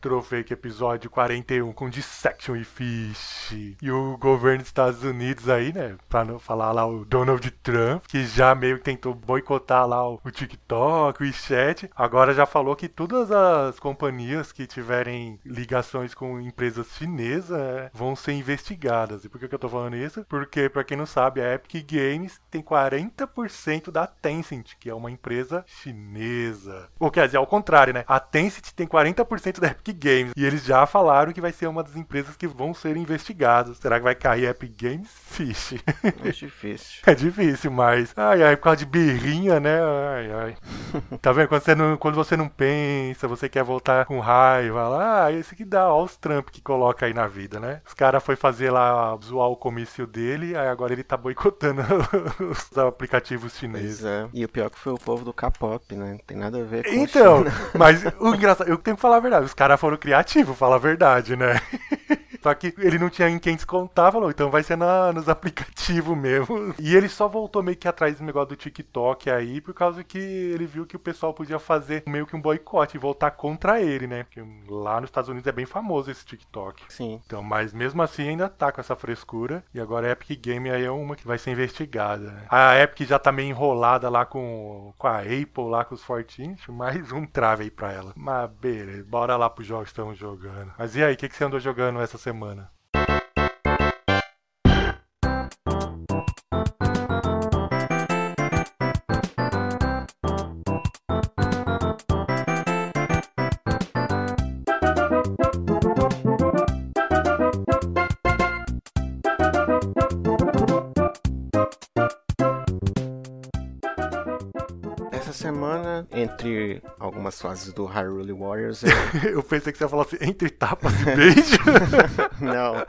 Retrofake. Retrofake episódio 41 com Dissection e Fish. E o governo dos Estados Unidos aí, né? Pra não falar lá o Donald Trump, que já meio que tentou boicotar lá o, o TikTok, o WeChat. Agora já falou que todas as companhias que tiverem ligações com empresas chinesas é, vão ser investigadas. E por que, que eu tô falando isso? Porque, pra quem não sabe, a Epic Games tem 40% da Tencent, que é uma empresa chinesa. Ou quer dizer, ao contrário, né? A Tencent tem 40% da Epic Games. E eles já falaram que vai ser uma das empresas que vão ser investigadas. Será que vai cair Epic Games? Fish. É difícil. É difícil, mas. Ai, ai, por causa de birrinha, né? Ai, ai. Tá vendo? Quando você, não, quando você não pensa, você quer voltar com raiva lá, ah, esse que dá, ó, os Trump que coloca aí na vida, né? Os caras foi fazer lá, zoar o comício dele, aí agora ele tá boicotando os aplicativos chineses. Pois é. E o pior que foi o povo do K-pop, né? Não tem nada a ver com Então, mas o engraçado, eu tenho que falar a verdade, os caras foram criativos, fala a verdade, né? Só que ele não tinha em quem descontar, falou, então vai ser na, nos aplicativos mesmo. E ele só voltou meio que atrás do negócio do TikTok aí, por causa que ele viu que o pessoal podia fazer meio que um boicote e voltar contra ele, né? Porque lá nos Estados Unidos é bem famoso esse TikTok. Sim. Então, mas mesmo assim ainda tá com essa frescura. E agora a Epic Game aí é uma que vai ser investigada. né? A Epic já tá meio enrolada lá com, com a Apple, lá com os Fortins. Mais um trave aí pra ela. Mas beleza, bora lá pros jogos que estamos jogando. Mas e aí, o que, que você andou jogando essa semana? Essa entre algumas fases do Hyrule Warriors, eu... Eu pensei que você ia falar assim, entre tapas e beijo. não,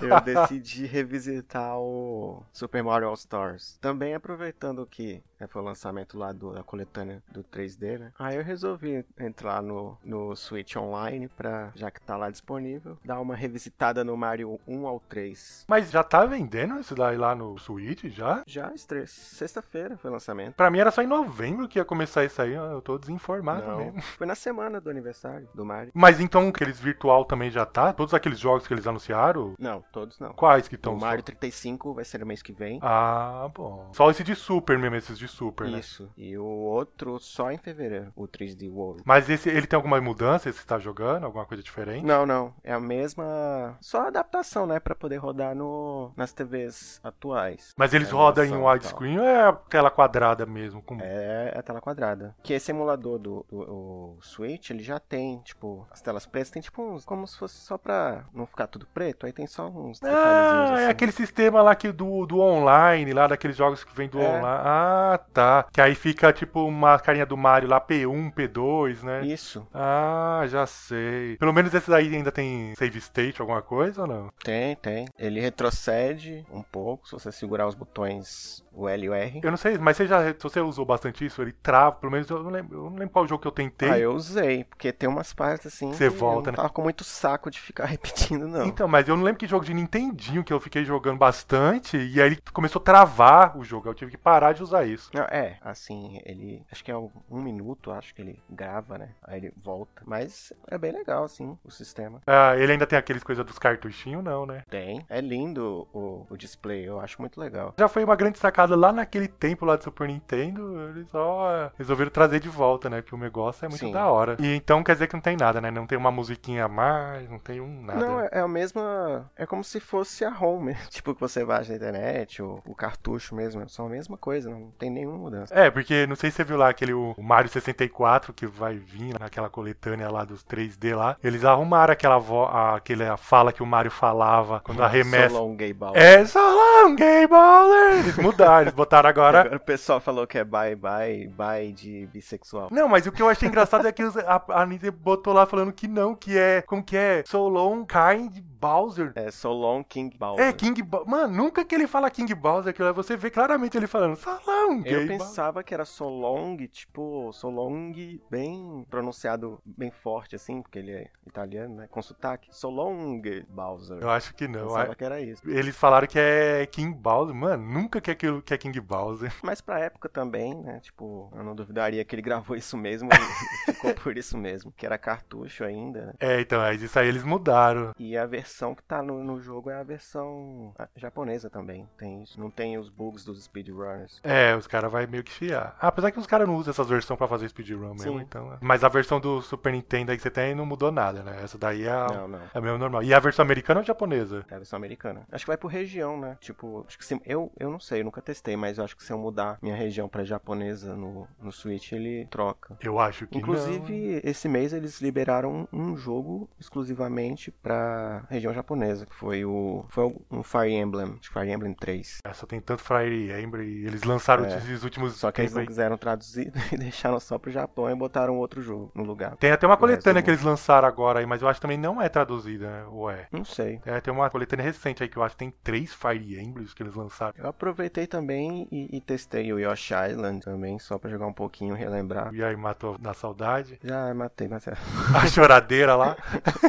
eu decidi revisitar o Super Mario All Stars. Também aproveitando que né, foi o lançamento lá do, da coletânea do 3D, né? Aí eu resolvi entrar no, no Switch Online pra, já que tá lá disponível, dar uma revisitada no Mario 1 ao 3. Mas já tá vendendo isso daí lá no Switch, já? Já, sexta-feira foi o lançamento. Pra mim era só em novembro que ia começar isso aí, eu tô desinformado Não, mesmo. foi na semana do aniversário do Mario. Mas então aqueles virtual também já tá? Todos aqueles jogos que eles anunciaram? Não, todos não. Quais que O estão? Mario 35 vai ser no mês que vem. Ah, bom. Só esse de Super mesmo, esses de Super, né? Isso. E o outro só em fevereiro, o 3D World. Mas esse, ele tem alguma mudança? Esse que tá jogando? Alguma coisa diferente? Não, não. É a mesma. Só adaptação, né? Pra poder rodar no... nas TVs atuais. Mas eles É, rodam em widescreen ou é tela quadrada mesmo? Com... É a tela quadrada. Que esse emulador do, do Switch, ele já tem, tipo, as telas pretas tem tipo uns. Como se fosse só pra não ficar tudo preto. Aí tem só uns Ah, assim. é aquele sistema lá que do, do online, lá daqueles jogos que vem do É. online. Ah, tá. Que aí fica tipo uma carinha do Mario lá, P1, P2, né? Isso. Ah, já sei. Pelo menos esses aí ainda tem save state, alguma coisa ou não? Tem, tem. Ele retrocede um pouco, se você segurar os botões o L e o R. Eu não sei, mas você já se você usou bastante isso, ele trava, pelo menos eu não lembro, eu não lembro qual jogo que eu tentei. Ah, eu usei, porque tem umas partes assim. Você volta, eu né? não tava com muito saco de ficar repetindo, não. Então, mas eu não lembro que jogo de Nintendinho que eu fiquei jogando bastante e aí começou a travar o jogo. Eu tive que parar de usar isso. Não, é, assim, ele. Acho que é um, um minuto, acho que ele grava, né? Aí ele volta. Mas é bem legal, assim, o sistema. Ah, ele ainda tem aqueles coisas dos cartuchinhos, não, né? Tem. É lindo o, o display, eu acho muito legal. Já foi uma grande sacada lá naquele tempo lá do Super Nintendo, eles só resolveram trazer de volta, né? Que o negócio é muito Sim. da hora. E então quer dizer que não tem nada, né? Não tem uma musiquinha a mais, não tem um nada. Não, é, é a mesma. É como se fosse a mesmo. Tipo, que você baixa na internet, ou o cartucho mesmo. São a mesma coisa, não tem nenhuma mudança. É, porque não sei se você viu lá aquele o Mario 64 que vai vir naquela coletânea lá dos 3D lá. Eles arrumaram aquela vo a- aquela fala que o Mario falava quando arremessa. So long, gay. É só long, gay baller! Eles mudaram, eles botaram agora. Agora o pessoal falou que é bye bye, bye de bissexual. Não, mas o que eu achei engraçado é que a, a Nintendo botou lá falando que não, que é. Como que é? So long, kind Bowser. É So Long King Bowser. É, King Bowser. Mano, nunca que ele fala King Bowser, aí você vê claramente ele falando So long, Eu King pensava que era So Long, tipo, So Long bem pronunciado, bem forte assim, porque ele é italiano, né? Com sotaque. So Long Bowser. Eu acho que não. pensava que era isso. Eles falaram que é King Bowser. Mano, nunca que é, que é King Bowser. Mas pra época também, né? Tipo, eu não duvidaria que ele gravou isso mesmo ficou por isso mesmo. Que era cartucho ainda, né? É, então, mas isso aí eles mudaram. E a versão que tá no, no jogo é a versão ah, japonesa também. Tem isso. Não tem os bugs dos speedrunners. É, os caras vai meio que chiar. Ah, apesar que os caras não usam essas versões pra fazer speedrun mesmo, Sim. então. é. Mas a versão do Super Nintendo aí que você tem não mudou nada, né? Essa daí é a, Não, não. é mesmo normal. E a versão americana ou japonesa? É a versão americana. Acho que vai por região, né? Tipo, acho que se, eu, eu não sei, eu nunca testei, mas eu acho que se eu mudar minha região pra japonesa no, no Switch, ele troca. Eu acho que Inclusive, esse mês eles liberaram um jogo exclusivamente pra região japonesa, que foi o foi um Fire Emblem, acho que Fire Emblem 3. não. É, só tem tanto Fire Emblem e eles lançaram É. esses últimos Só que eles não quiseram traduzir e deixaram só pro Japão e botaram outro jogo no lugar. Tem até uma coletânea que eles lançaram agora aí, mas eu acho que também não é traduzida, né? Ou é? Não sei. É, tem uma coletânea recente aí que eu acho que tem três Fire Emblems que eles lançaram. Eu aproveitei também e, e testei o Yoshi Island também, só pra jogar um pouquinho, relembrar. E aí matou na saudade. Já matei, mas é. A choradeira lá.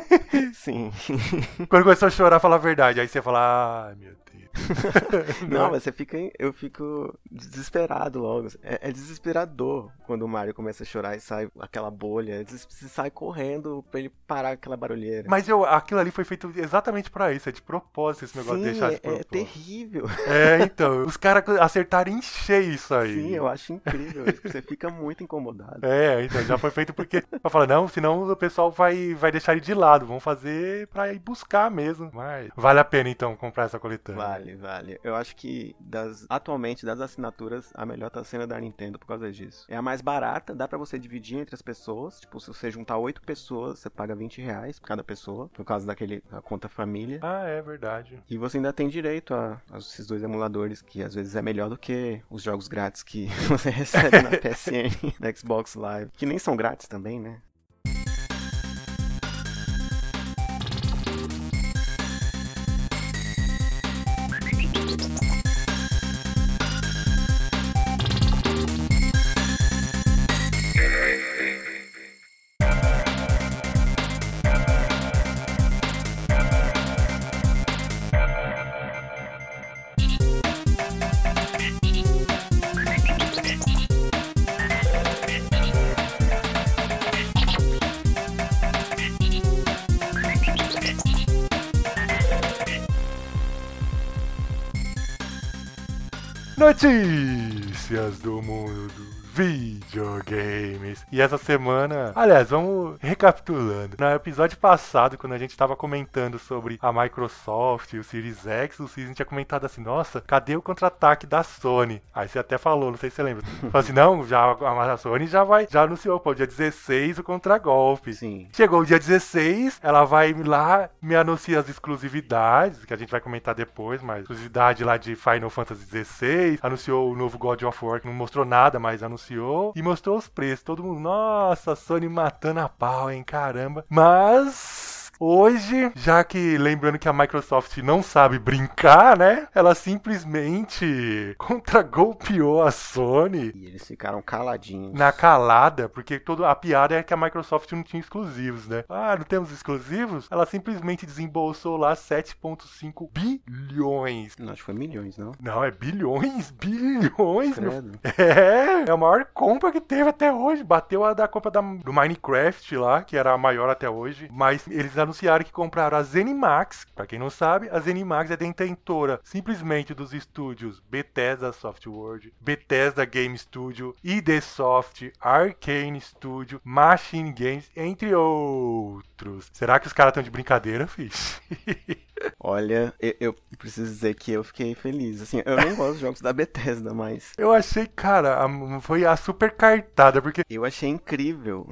Sim. Quando começou a chorar, fala a verdade. Aí você fala, ai meu Deus. Não, mas você fica. Eu fico desesperado logo. É, é desesperador quando o Mario começa a chorar e sai aquela bolha. Você sai correndo pra ele parar aquela barulheira. Mas eu, aquilo ali foi feito exatamente pra isso, é de propósito esse negócio de Sim, deixar de é, é propósito. terrível. É, então, os caras acertaram em cheio isso aí. Sim, eu acho incrível. Você fica muito incomodado. É, então já foi feito porque pra falar, não, senão o pessoal vai, vai deixar ele de lado, vão fazer pra ir buscar mesmo. Mas vale a pena então comprar essa coletânea. Vale, vale. Eu acho que das atualmente das assinaturas, a melhor tá sendo a da Nintendo por causa disso. É a mais barata, dá pra você dividir entre as pessoas. Tipo, se você juntar oito pessoas, você paga 20 reais por cada pessoa, por causa daquele a conta família. Ah, é verdade. E você ainda tem direito a, a esses dois emuladores, que às vezes é melhor do que os jogos grátis que você recebe na PSN, na Xbox Live, que nem são grátis também, né? Liberty! E essa semana, aliás, vamos recapitulando. No episódio passado, quando a gente tava comentando sobre a Microsoft e o Series X, o Season tinha comentado assim: Nossa, cadê o contra-ataque da Sony? Aí você até falou, não sei se você lembra. Falou assim: Não, já a Sony já vai, já anunciou, pô, dia 16 o contra-golpe. Sim. Chegou o dia 16, ela vai lá, me anuncia as exclusividades, que a gente vai comentar depois, mas exclusividade lá de Final Fantasy XVI, anunciou o novo God of War, que não mostrou nada, mas anunciou, e mostrou os preços. Todo mundo, nossa, Sony matando a pau, hein, caramba. Mas. Hoje, já que lembrando que a Microsoft não sabe brincar, né? Ela simplesmente contragolpeou a Sony E eles ficaram caladinhos. na calada, porque toda a piada é que a Microsoft não tinha exclusivos, né? Ah, não temos exclusivos? Ela simplesmente desembolsou lá 7,5 bilhões. Não, acho que foi milhões, não? Não, é bilhões, bilhões, meu é, é a maior compra que teve até hoje. Bateu a da compra da- do Minecraft lá, que era a maior até hoje. Mas eles anunciaram que compraram a Zenimax. Pra quem não sabe, a Zenimax é detentora simplesmente dos estúdios Bethesda Softworld, Bethesda Game Studio, ID Soft, Arcane Studio, Machine Games, entre outros. Será que os caras estão de brincadeira, fish? Olha, eu, eu preciso dizer que eu fiquei feliz. Assim, eu não gosto de jogos da Bethesda, mas Eu achei, cara, a- foi a super cartada, porque. eu achei incrível.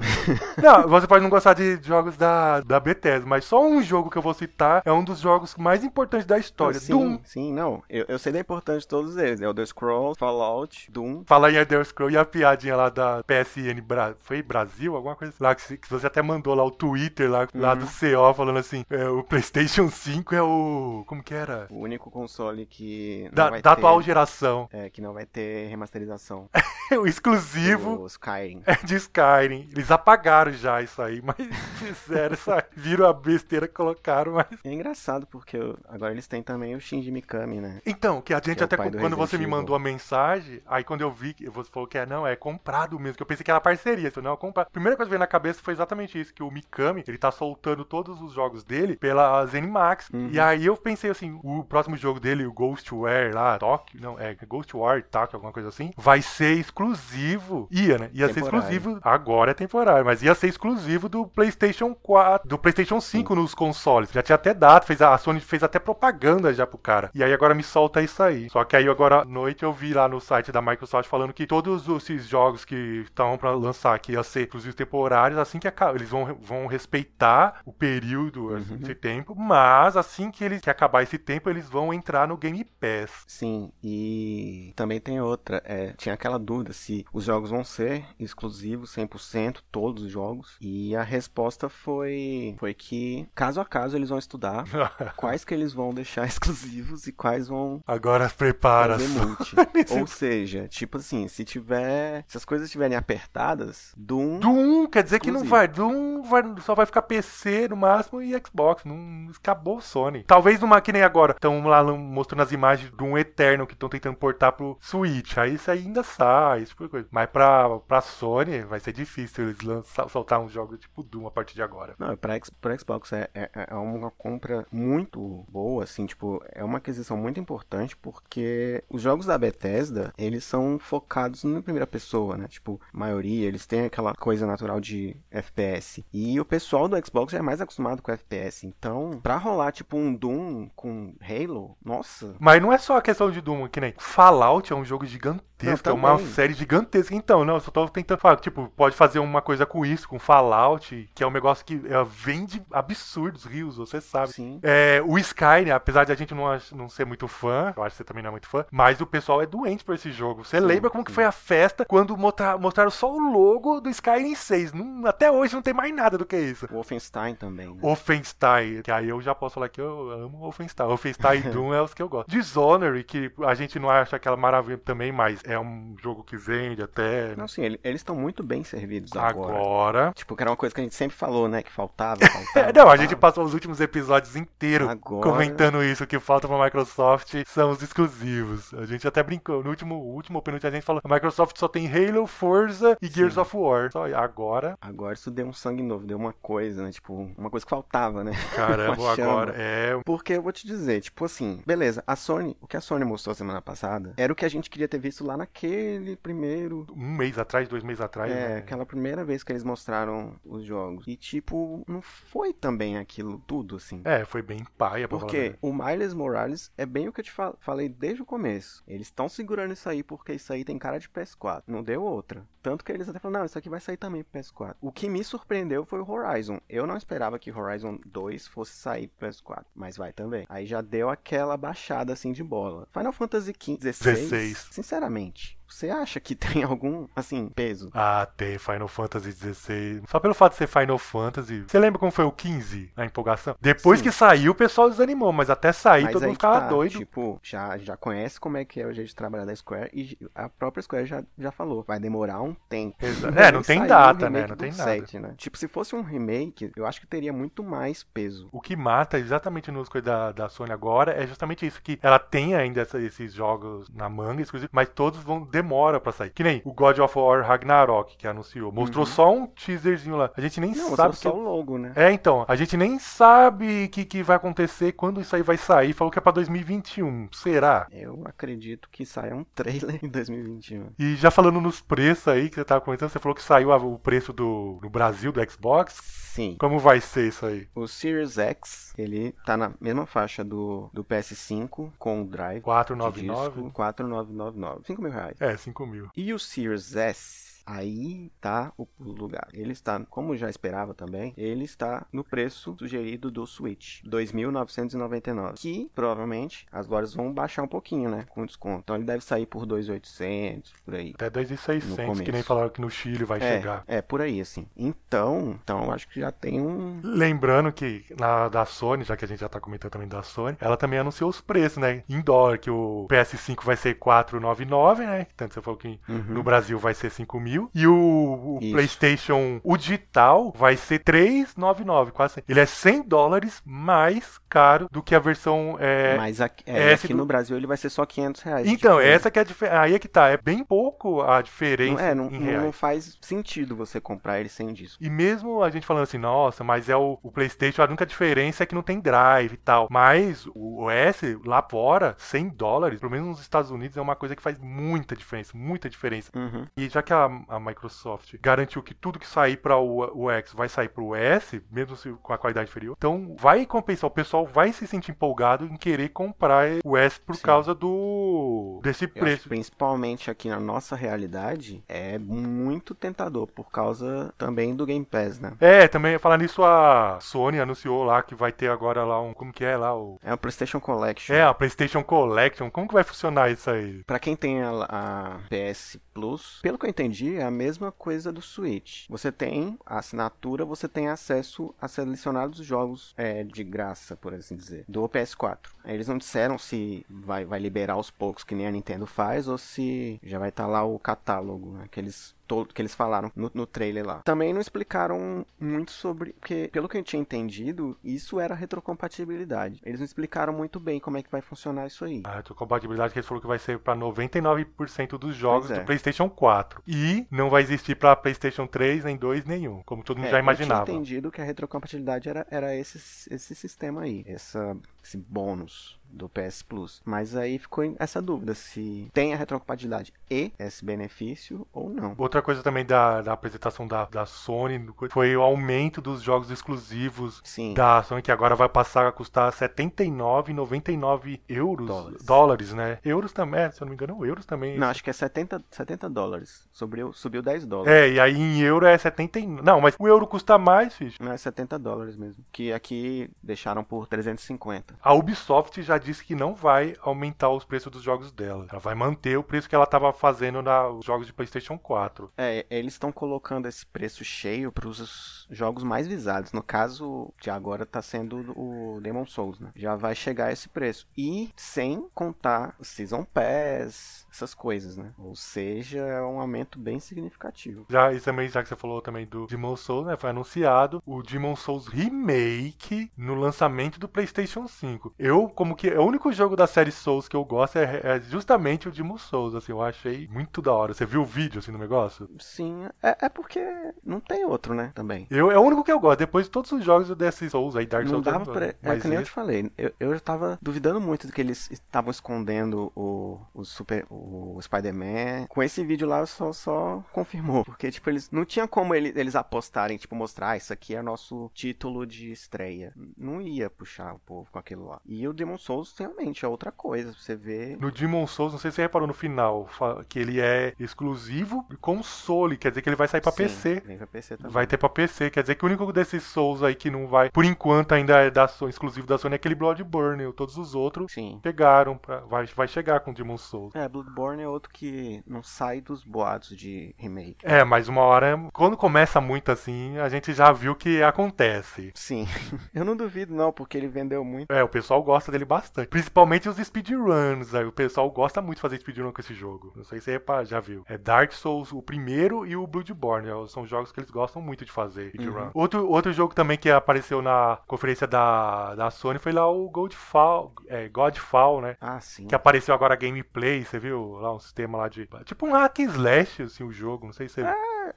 Não, você pode não gostar de jogos da, da Bethesda, mas só um jogo que eu vou citar é um dos jogos mais importantes da história. sim, Doom. sim, não. Eu, eu sei da importância de todos eles. Elder Scrolls, Fallout, Doom. Fala em Elder Scrolls e a piadinha lá da PSN Bra... Foi Brasil? Alguma coisa lá que, que você até mandou lá o Twitter lá, lá do CO falando assim: é, o PlayStation 5 é o. Como que era? O único console que Da, da ter, atual geração. é, que não vai ter remasterização. o exclusivo do Skyrim. é de Skyrim. Eles apagaram já isso aí, mas fizeram isso aí. Viram a besteira que colocaram, mas. É engraçado porque eu- agora eles têm também o Shinji Mikami, né? Então, que a gente Que é até quando você Resident me mandou a mensagem, aí quando eu vi que você falou que é não, é comprado mesmo, que eu pensei que era parceria, falei, não, é comprado. A primeira coisa que veio na cabeça foi exatamente isso, que o Mikami, ele tá soltando todos os jogos dele pela ZeniMax. Uhum. E aí eu pensei assim, o próximo jogo dele, o Ghostware lá, Tóquio, não, é Ghostware Tóquio, alguma coisa assim, vai ser exclusivo. Ia, né? Ia ser Temporário. exclusivo, agora é temporário, mas ia ser exclusivo do PlayStation 4, do PlayStation 5 nos consoles. Já tinha até data, fez a, a Sony fez até propaganda já pro cara. E aí agora me solta isso aí. Só que aí agora à noite eu vi lá no site da Microsoft falando que todos esses jogos que estavam pra lançar aqui ia ser exclusivos temporários, assim que acaba, eles vão, vão respeitar o período, esse tempo, mas assim que eles que acabar esse tempo, eles vão entrar no Game Pass. Sim, e também tem outra. É, tinha aquela dúvida se os jogos vão ser exclusivos 100%, todos os jogos. E a resposta foi, foi que, caso a caso, eles vão estudar quais que eles vão deixar exclusivos e quais vão Agora prepara. Ou seja, tipo assim, se tiver. Se as coisas estiverem apertadas, Doom. Doom, quer dizer que não Exclusivo. vai. Doom vai- só vai ficar PC no máximo e Xbox. Não acabou o Sony. Talvez numa que nem agora. Estão lá mostrando as imagens de um Eterno que estão tentando portar pro Switch. Aí isso ainda sai, esse tipo coisa. Mas pra, pra Sony vai ser difícil eles lançar, soltar um jogo tipo Doom a partir de agora. Não, pra, pro Xbox é, é, é uma compra muito boa, assim, tipo, é uma aquisição muito importante porque os jogos da Bethesda, eles são focados na primeira pessoa, né? Tipo, maioria, eles têm aquela coisa natural de FPS. E o pessoal do Xbox já é mais acostumado com FPS. Então, pra rolar, tipo, um Doom com Halo, nossa, Mas não é só a questão de Doom, que nem Fallout é um jogo gigantesco, Não, é uma série gigantesca. Então, não, eu só tô tentando falar, tipo, pode fazer uma coisa com isso, com Fallout, que é um negócio que é, vende absurdos rios, você sabe. sim. É, o Sky, né, apesar de a gente não, não ser muito fã, eu acho que você também não é muito fã, mas o pessoal é doente por esse jogo. Você Sim, lembra como que sim. foi a festa quando mostra- mostraram só o logo do Skyrim 6? Não- até hoje não tem mais nada do que isso. Wolfenstein também, né? Wolfenstein, que aí eu já posso falar que eu amo Wolfenstein. Wolfenstein e Doom é os que eu gosto. Dishonored, que a gente não acha aquela maravilha também, mas é um jogo que vende até Não, sim, ele- eles estão muito bem servidos agora. agora. Tipo, que era uma coisa que a gente sempre falou, né? Que faltava, faltava. É, não, a gente passou os últimos episódios inteiros Agora- comentando isso, que falta pra Microsoft são os exclusivos. A gente até brincou, no último, último penúltimo a gente falou, a Microsoft só tem Halo, Forza e Gears Sim. of War. Só agora, Agora isso deu um sangue novo, deu uma coisa, né? Tipo, uma coisa que faltava, né? caramba, agora é... Porque eu vou te dizer, tipo assim, beleza, a Sony, o que a Sony mostrou semana passada era o que a gente queria ter visto lá naquele primeiro. Um mês atrás, dois meses atrás, É, né? aquela primeira vez que eles mostraram os jogos. E, tipo, não foi também aquilo tudo, assim. É, foi bem paia, pra Porque o Miles Morales é bem o que eu te fa- falei desde o começo. Eles estão segurando isso aí porque isso aí tem cara de PS4. Não deu outra. Tanto que eles até falaram, não, isso aqui vai sair também pro PS4. O que me surpreendeu foi o Horizon. Eu não esperava que Horizon 2 fosse sair pro PS4, mas vai também. Aí já deu aquela baixada assim de bola. Final Fantasy XV, 16, 16. sinceramente, frente você acha que tem algum, assim, peso? Ah, tem Final Fantasy XVI. Só pelo fato de ser Final Fantasy. Você lembra como foi o 15? A empolgação? Depois Sim. que saiu, o pessoal desanimou, mas até sair Mas todo mundo ficava tá, doido. Tipo, já, já conhece como é que é o jeito de trabalhar da Square e a própria Square já, já falou. Vai demorar um tempo. Exa- E é, não tem data, o né? Não tem nada. 7, né? Tipo, se fosse um remake, eu acho que teria muito mais peso. O que mata exatamente nos coisas da, da Sony agora é justamente isso, que ela tem ainda essa- esses jogos na manga exclusivo, mas todos vão demora pra sair. Que nem o God of War Ragnarok, que anunciou. Mostrou Uhum. só um teaserzinho lá. A gente nem Não, sabe. só que- o logo, né? É, então, a gente nem sabe o que, que vai acontecer, quando isso aí vai sair. Falou que é pra 2021. Será? Eu acredito que saia um trailer em 2021. E já falando nos preços aí que você tava comentando, você falou que saiu o preço do no Brasil do Xbox. Sim. Como vai ser isso aí? O Series X, ele tá na mesma faixa do, do PS5 com o Drive. de 499? disco, 4,999. 5 mil reais. É, 5 mil. E o Series S, aí tá o lugar. Ele está, como já esperava também, ele está no preço sugerido do Switch, 2.999. Que provavelmente as lojas vão baixar um pouquinho, né? Com desconto. Então ele deve sair por 2.800, por aí. Até 2.600, que nem falaram que no Chile vai É, chegar. é, por aí, assim. Então, então acho que já tem um. Lembrando que na da Sony, já que a gente já tá comentando também da Sony, ela também anunciou os preços, né? Em dólar, que o PS5 vai ser 499, né? Tanto você falou que Uhum. no Brasil vai ser 5 mil. E o, o. PlayStation, o digital, vai ser 399, quase. Ele é 100 dólares mais caro do que a versão. É... Mas aqui, é, aqui do- no Brasil ele vai ser só 500 reais. Então, diferença. essa que é a diferença. Aí é que tá. É bem pouco a diferença Não, é, não, não faz sentido você comprar ele sem disco. E mesmo a gente falando assim, nossa, mas é o, o PlayStation, a única diferença é que não tem drive e tal. Mas o S, lá fora, 100 dólares, pelo menos nos Estados Unidos, é uma coisa que faz muita diferença, muita diferença. Uhum. E já que a, a Microsoft garantiu que tudo que sair para o, o X vai sair para o S, mesmo se, com a qualidade inferior, então vai compensar. O pessoal vai se sentir empolgado em querer comprar o S por Sim. causa do desse preço. principalmente aqui na nossa realidade é muito tentador por causa também do Game Pass, né? É, também falar nisso, a Sony anunciou lá que vai ter agora lá um. Como que é lá? O, É o PlayStation Collection. É, a PlayStation Collection. Como que vai funcionar isso aí? Pra quem tem a, a PS Plus, pelo que eu entendi, é a mesma coisa do Switch. Você tem a assinatura, você tem acesso a selecionados jogos é, de graça, por assim dizer, do PS4. Aí Eles não disseram se vai, vai liberar aos poucos, que nem a Nintendo faz, ou se já vai estar lá o catálogo, né, que eles que eles falaram no, no trailer lá. Também não explicaram muito sobre. Porque, pelo que eu tinha entendido, isso era retrocompatibilidade. Eles não explicaram muito bem como é que vai funcionar isso aí. A retrocompatibilidade que eles falaram que vai ser para 99% dos jogos é. do PlayStation 4. E não vai existir para PlayStation 3, nem 2, nenhum. Como todo mundo É, já imaginava. Eu tinha entendido que a retrocompatibilidade era, era esse, esse sistema aí, essa, esse bônus do PS Plus. Mas aí ficou essa dúvida se tem a retrocompatibilidade e esse benefício ou não. Outra coisa também da, da apresentação da, da Sony foi o aumento dos jogos exclusivos Sim. da Sony, que agora vai passar a custar R$ 79,99 euros. Dólares. Dólares, né? Euros também, é, se eu não me engano, euros também. Não, acho que é 70, 70 dólares. Subiu, subiu 10 dólares. É, e aí em euro é 79. Não, mas o euro custa mais, ficha. Não é 70 dólares mesmo. Que aqui deixaram por 350. A Ubisoft já disse que não vai aumentar os preços dos jogos dela. Ela vai manter o preço que ela estava fazendo nos jogos de PlayStation 4. É, eles estão colocando esse preço cheio para os jogos mais visados. No caso, de agora tá sendo o Demon Souls, né? Já vai chegar a esse preço. E sem contar o Season Pass, essas coisas, né? Ou seja, é um aumento bem significativo. Já, e também, já que você falou também do Demon Souls, né? Foi anunciado o Demon Souls Remake no lançamento do PlayStation 5. Eu, como que. O único jogo da série Souls que eu gosto é, é justamente o Demon Souls, assim. Eu achei muito da hora. Você viu o vídeo, assim, no negócio? Sim, é, é porque não tem outro, né? Também. Eu, é o único que eu gosto. Depois de todos os jogos desses Souls aí, Dark Não Souls. eu dava pra. gosto. É Mas que nem eu esse- te falei. Eu, eu tava duvidando muito do que eles estavam escondendo o, o Super. o Spider-Man. Com esse vídeo lá, só, só confirmou. Porque, tipo, eles. Não tinha como ele- eles apostarem, tipo, mostrar, ah, isso aqui é nosso título de estreia. Não ia puxar o povo com aquilo lá. E o Demon Souls realmente é outra coisa. Você vê. No Demon Souls, não sei se você reparou no final, que ele é exclusivo console, quer dizer que ele vai sair pra Sim, PC. Vem pra PC também. Vai ter pra PC, quer dizer que o único desses Souls aí que não vai, por enquanto ainda é da exclusivo da Sony, é aquele Bloodborne. Todos os outros Sim. pegaram, pra, vai, vai chegar com Demon Souls. É, Bloodborne é outro que não sai dos boatos de remake. É, mas uma hora, quando começa muito assim, a gente já viu que acontece. Sim. Eu não duvido, não, porque ele vendeu muito. É, o pessoal gosta dele bastante. Principalmente os speedruns. Aí o pessoal gosta muito de fazer speedrun com esse jogo. Não sei se você já viu. É Dark Souls, o primeiro, e o Bloodborne. né? São jogos que eles gostam muito de fazer speedrun. Uhum. Outro, outro jogo também que apareceu na conferência da, da Sony foi lá o Godfall, é, Godfall, né? Ah, sim. Que apareceu agora gameplay, você viu? Lá um sistema lá de. Tipo um hack and slash, assim, o jogo. Não sei se você.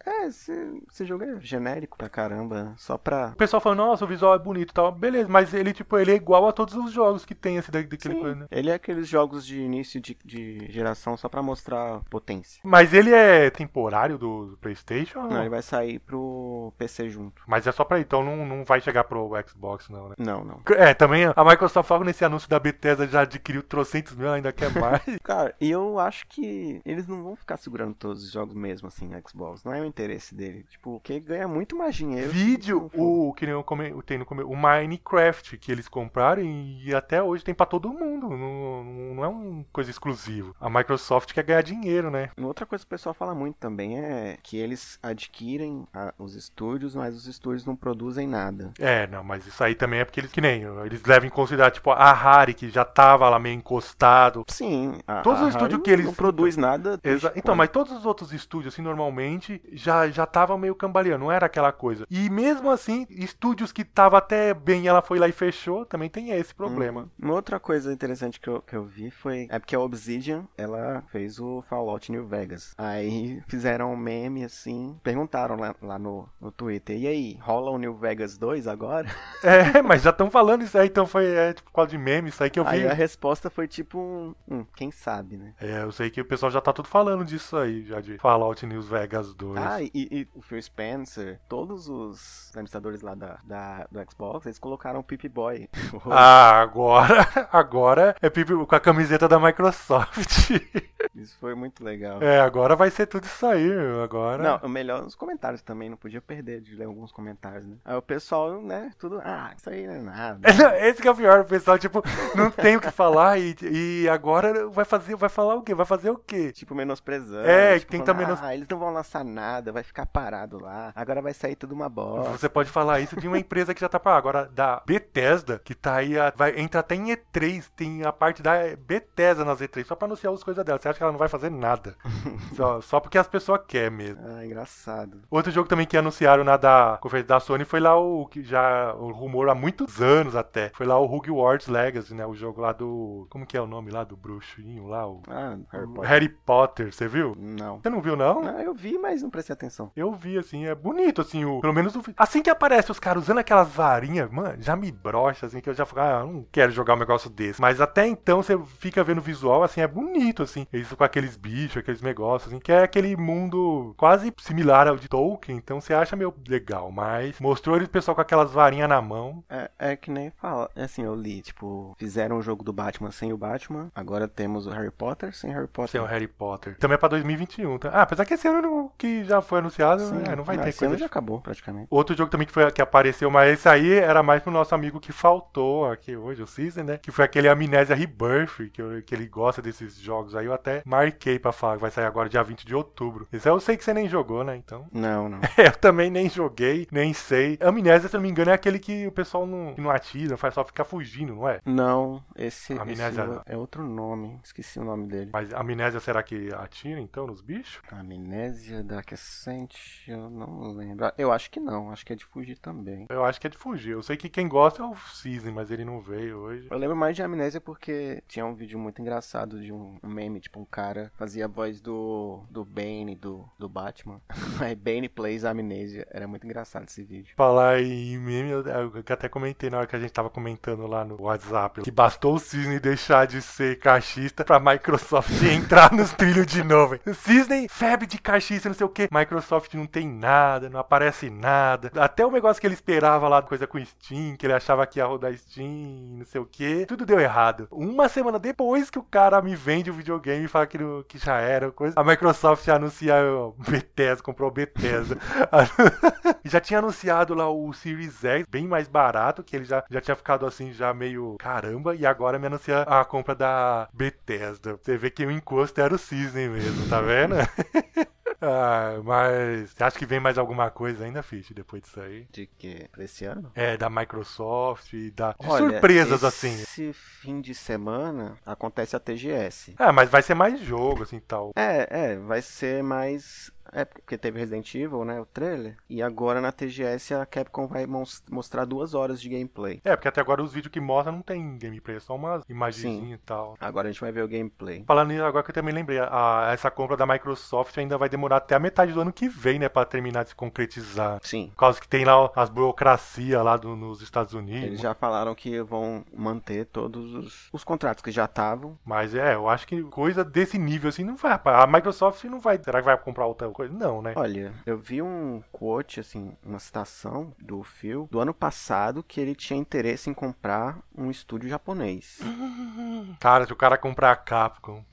É, esse, esse jogo é genérico pra caramba. Só pra. O pessoal fala, nossa, o visual é bonito e tal. Beleza, mas ele, tipo, ele é igual a todos os jogos que tem, assim, da- daquele Sim, coisa, né? Ele é aqueles jogos de início de, de geração só pra mostrar potência. Mas ele é temporário do, do PlayStation? Não, ele vai sair pro PC junto. Mas é só pra então não, não vai chegar pro Xbox, não, né? Não, não. É, também a Microsoft logo nesse anúncio da Bethesda já adquiriu trocentos mil, ainda quer mais. Cara, e eu acho que eles não vão ficar segurando todos os jogos mesmo assim no Xbox. Não é o interesse dele. Tipo, porque ganha muito mais dinheiro. Vídeo, não for. o que nem eu come, tem no come, o Minecraft que eles compraram e até hoje tem pra todo mundo. Não, não- é uma coisa exclusiva. A Microsoft quer ganhar dinheiro, né? Outra coisa que o pessoal fala muito também é que eles adquirem a- os estúdios, mas os estúdios não produzem nada. É, não, mas isso aí também é porque eles que nem eles levam em consideração tipo a Harry que já tava lá meio encostado. Sim, a, Todos a os estúdios que eles- não produz nada. Exa- Então, quando? mas todos os outros estúdios, assim, normalmente, já já estavam meio cambaleando, não era aquela coisa. E mesmo assim, estúdios que tava até bem, ela foi lá e fechou, também tem esse problema. Uma outra coisa interessante que eu, que eu vi foi. É porque a Obsidian, ela fez o Fallout New Vegas. Aí fizeram um meme assim. Perguntaram lá, lá no, no Twitter. E aí, rola o New Vegas 2 agora? É, mas já estão falando isso aí, então foi é, tipo quase de meme, isso aí que eu vi. Aí a resposta foi tipo um. hum, quem sabe, né? É, eu sei que o pessoal já tá tudo falando disso aí, já de Fallout News Vegas 2. Ah, e, e o Phil Spencer, todos os administradores lá da, da- do Xbox, eles colocaram o Pip Boy. Ah, agora, agora é Pipi com a camiseta da Microsoft. Isso foi muito legal. É, agora vai ser tudo isso aí, agora. Não, o melhor nos comentários também, não podia perder de ler alguns comentários, né? Aí o pessoal, né, tudo, ah, isso aí não é nada. É, Esse que é o pior, o pessoal, tipo, não tem o que falar e, e agora vai fazer, vai falar o quê? Vai fazer o quê? Tipo, menosprezando. É, tipo, tenta falando, menos- Ah, eles não vão lançar nada, vai ficar parado lá. Agora vai sair tudo uma bosta. Você pode falar isso de uma empresa que já tá pra agora da Bethesda, que tá aí, a- vai entra até em E3, tem a parte da Bethesda nas E3 só pra anunciar as coisas dela. Você acha que ela não vai fazer nada? só, só porque as pessoas querem mesmo. Ah, engraçado. Outro jogo também que anunciaram na da conferência da Sony foi lá o que já o rumor há muitos anos até. Foi lá o Hogwarts Legacy, né? O jogo lá do como que é o nome lá do bruxinho lá, o Ah, Harry Potter. Harry Potter, você viu? Não. Você não viu não? Ah, eu vi, mas não prestei atenção. Eu vi, assim, é bonito, assim, o, pelo menos o, assim que aparece os caras usando aquelas varinhas, mano, já me brocha, assim, que eu já fico, ah, não quero jogar um negócio desse. Mas até então você fica vendo o visual, assim, é bonito, assim, isso com aqueles bichos, aqueles negócios, assim, que é aquele mundo quase similar ao de Tolkien, então você acha meio legal, mas mostrou ele o pessoal com aquelas varinhas na mão. É, é que nem fala. É assim, eu li, tipo, fizeram o jogo do Batman sem o Batman. Agora temos o Harry Potter sem Harry Potter. Sem o Harry Potter. Também é pra 2021, tá? Ah, apesar que esse ano não- que já foi anunciado, Sim, é, não vai ter esse coisa já acabou, praticamente. Outro jogo também que, foi, que apareceu, mas esse aí era mais pro nosso amigo que faltou aqui hoje, o Season, né? Que foi aquele Amnésia Rebirth, que, eu- que ele gosta desses jogos aí. Eu até marquei pra falar que vai sair agora dia 20 de outubro. Esse aí eu sei que você nem jogou, né? Então. Não, não. eu também nem joguei, nem sei. Amnésia, se eu não me engano, é aquele que o pessoal não, não atira, faz só ficar fugindo, não é? Não, esse, esse Amnésia. é outro nome. Esqueci o nome dele. Mas amnésia será que atira então nos bichos? Amnésia Dark Ascent, eu não lembro. Ah, Eu acho que não, acho que é de fugir também. Eu acho que é de fugir. Eu sei que quem gosta é o Season, mas ele não veio hoje. Eu lembro mais de Amnésia porque tinha um vídeo muito engraçado de um, meme, tipo, um cara fazia a voz do, do Bane, do, do Batman. Aí Bane plays Amnésia. Era muito engraçado esse vídeo. Falar em meme, eu, eu até comentei na hora que a gente tava comentando lá no WhatsApp que bastou o Cisne deixar de ser cachista pra Microsoft entrar nos trilhos de novo. Cisne, febre de cachista, não sei o Microsoft não tem nada, não aparece nada. Até o negócio que ele esperava lá, coisa com Steam, que ele achava que ia rodar Steam, não sei o que. Tudo deu errado. Uma semana depois que o cara me vende o videogame e fala que, não- que já era coisa, a Microsoft já anuncia ó, Bethesda, comprou Bethesda. Já tinha anunciado lá o Series X, bem mais barato, que ele já, já tinha ficado assim, já meio caramba, e agora me anuncia a compra da Bethesda. Você vê que o encosto era o Cisne mesmo, tá vendo? Ah, mas você acha que vem mais alguma coisa ainda, Fish, depois disso aí? De que? Desse ano? É, da Microsoft, da... de Olha, surpresas, assim. Esse fim de semana acontece a TGS. É, mas vai ser mais jogo, assim, tal. É, é, vai ser mais. É, porque teve Resident Evil, né? O trailer. E agora na TGS a Capcom vai mos- mostrar duas horas de gameplay. É, porque até agora os vídeos que mostram não tem gameplay, é só umas imagenzinhas e tal. Agora a gente vai ver o gameplay. Falando nisso, agora que eu também lembrei, a- essa compra da Microsoft ainda vai demorar até a metade do ano que vem, né, pra terminar de se concretizar. Sim. Por causa que tem lá as burocracias lá do- nos Estados Unidos. Eles já falaram que vão manter todos os, os contratos que já estavam. Mas é, eu acho que coisa desse nível assim não vai. A Microsoft não vai. Será que vai comprar outra coisa? Não, né? Olha, eu vi um quote, assim, uma citação do Phil do ano passado que ele tinha interesse em comprar um estúdio japonês. Cara, se o cara comprar a Capcom.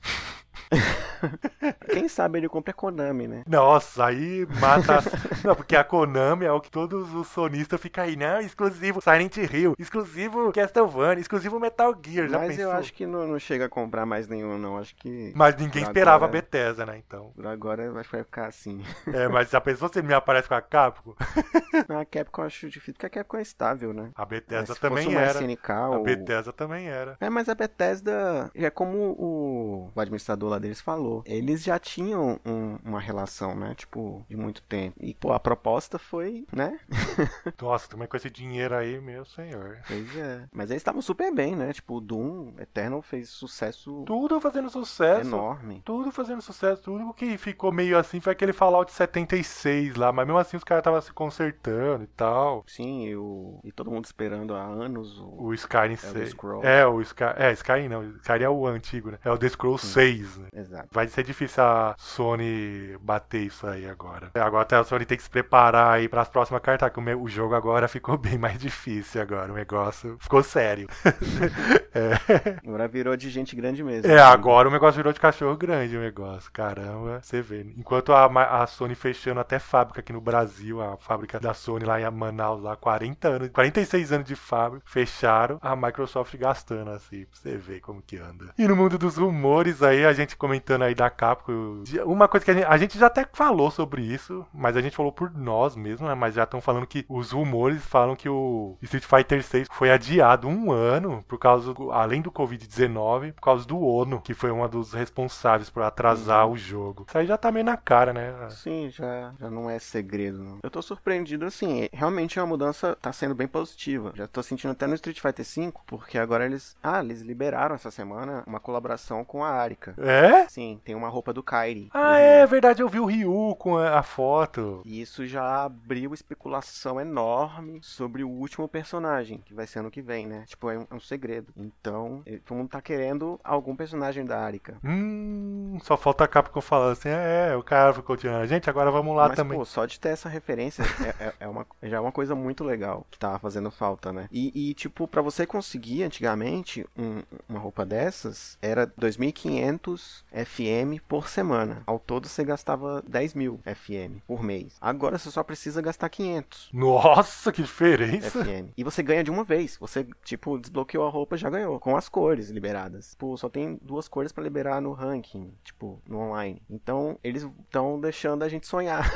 Quem sabe ele compra a Konami, né? Nossa, aí mata. não, porque a Konami é o que todos os sonistas ficam aí. Não, exclusivo Silent Hill, exclusivo Castlevania, exclusivo Metal Gear. Já Mas pensou? eu acho que não, não chega a comprar mais nenhum, não. Acho que. Mas ninguém Por esperava a agora- Bethesda, né? Então. Por agora eu acho que vai ficar assim. É, mas já pensou se ele me aparece com a Capcom? Na Capcom eu acho difícil, porque a Capcom é estável, né? A Bethesda também fosse era. SNK A ou... Bethesda também era. É, mas a Bethesda, é como o, o administrador lá deles falou, eles já tinham um- uma relação, né, tipo, de muito tempo. E, pô, a proposta foi, né? Nossa, também com esse dinheiro aí, meu senhor. Pois é. Mas eles estavam super bem, né? Tipo, o Doom Eternal fez sucesso Tudo fazendo sucesso. enorme. Tudo fazendo sucesso, tudo que ficou meio assim foi aquele Fallout 76 lá, mas mesmo assim os caras estavam se consertando e tal. Sim, e, o, e todo mundo esperando há anos o... O Skyrim Elder 6. Scrolls. É, o Sky, é, Skyrim não, Skyrim é o antigo, né? É o The Scrolls 6, né? Exato. Vai ser difícil a Sony bater isso aí agora. Agora até a Sony tem que se preparar aí para as próximas cartas, que o, me- o jogo agora ficou bem mais difícil agora. O negócio ficou sério. é. Agora virou de gente grande mesmo. É, agora o negócio virou de cachorro grande o negócio. Caramba, você vê. Enquanto a, a Sony fechando até fábrica aqui no Brasil, a fábrica da Sony lá em Manaus, lá 40 anos, 46 anos de fábrica, fecharam, a Microsoft gastando assim, pra você ver como que anda. E no mundo dos rumores aí, a gente comentando aí da Capcom, uma coisa que a gente, a gente já até falou sobre isso, mas a gente falou por nós mesmo, né? Mas já estão falando que os rumores falam que o Street Fighter 6 foi adiado um ano por causa, do- além do Covid-19, por causa do ONU, que foi um dos responsáveis por atrasar o jogo. Isso aí já tá meio na cara, né? Sim, já, já não é segredo. Não. Eu tô surpreendido, assim, realmente a mudança tá sendo bem positiva. Já tô sentindo até no Street Fighter V, porque agora eles. Ah, eles liberaram essa semana uma colaboração com a Arika. É? Sim, tem uma roupa do Kairi. Ah, Uhum. é verdade, eu vi o Ryu com a a foto. E isso já abriu especulação enorme sobre o último personagem, que vai ser ano que vem, né? Tipo, é um, é um segredo. Então, eh, todo mundo tá querendo algum personagem da Arika. Hum, só falta a Capcom falando assim, é, o cara ficou tirando a gente, agora vamos lá Mas, também. pô, só de ter essa referência é, é- é uma, já é uma coisa muito legal que tava fazendo falta, né? E, e, tipo, pra você conseguir antigamente um- uma roupa dessas, era 2.500 FM por semana. Ao todo você gastava 10 mil FM por mês. Agora você só precisa gastar 500 Nossa, que diferença. FM. E você ganha de uma vez. Você, tipo, desbloqueou a roupa já ganhou. Com as cores liberadas. Tipo, só tem duas cores pra liberar no ranking. Tipo, no online. Então, eles estão deixando a gente sonhar.